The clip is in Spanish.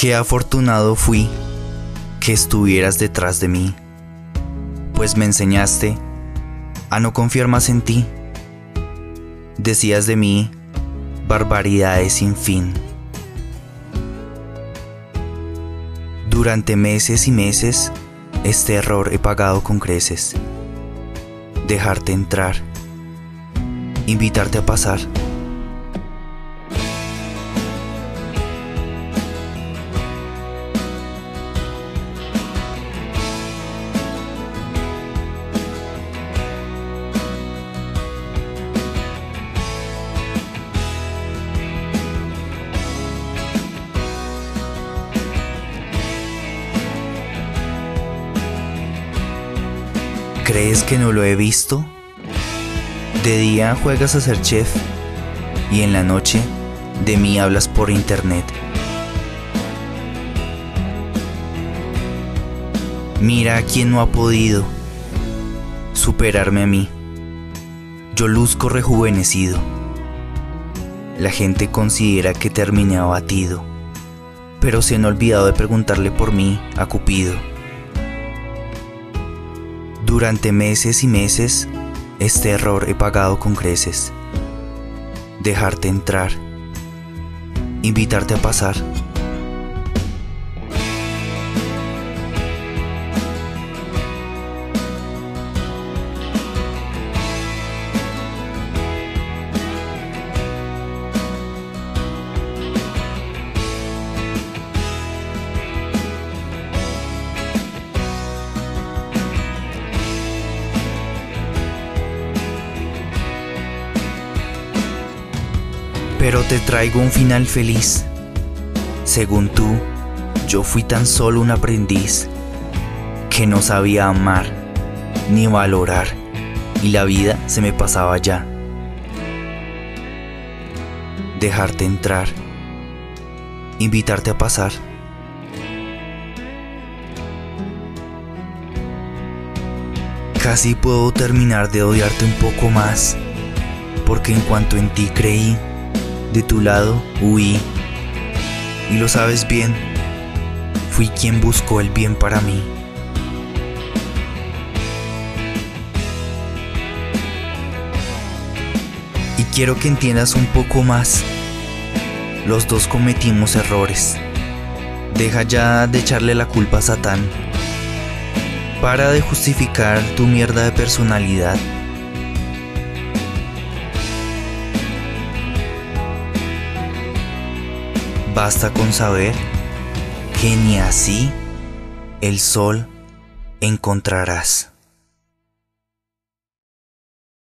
Qué afortunado fui que estuvieras detrás de mí, pues me enseñaste a no confiar más en ti. Decías de mí barbaridades sin fin. Durante meses y meses, este error he pagado con creces. Dejarte entrar, invitarte a pasar ¿Crees que no lo he visto? De día juegas a ser chef y en la noche de mí hablas por internet. Mira a quien no ha podido superarme a mí. Yo luzco rejuvenecido. La gente considera que terminé abatido, pero se han olvidado de preguntarle por mí a Cupido. Durante meses y meses, este error he pagado con creces. Dejarte entrar. Invitarte a pasar. Pero te traigo un final feliz. Según tú, yo fui tan solo un aprendiz que no sabía amar ni valorar y la vida se me pasaba ya. Dejarte entrar, invitarte a pasar. Casi puedo terminar de odiarte un poco más, porque en cuanto en ti creí, de tu lado huí. Y lo sabes bien, fui quien buscó el bien para mí. Y quiero que entiendas un poco más. Los dos cometimos errores. Deja ya de echarle la culpa a Satán. Para de justificar tu mierda de personalidad Basta con saber que ni así el sol encontrarás.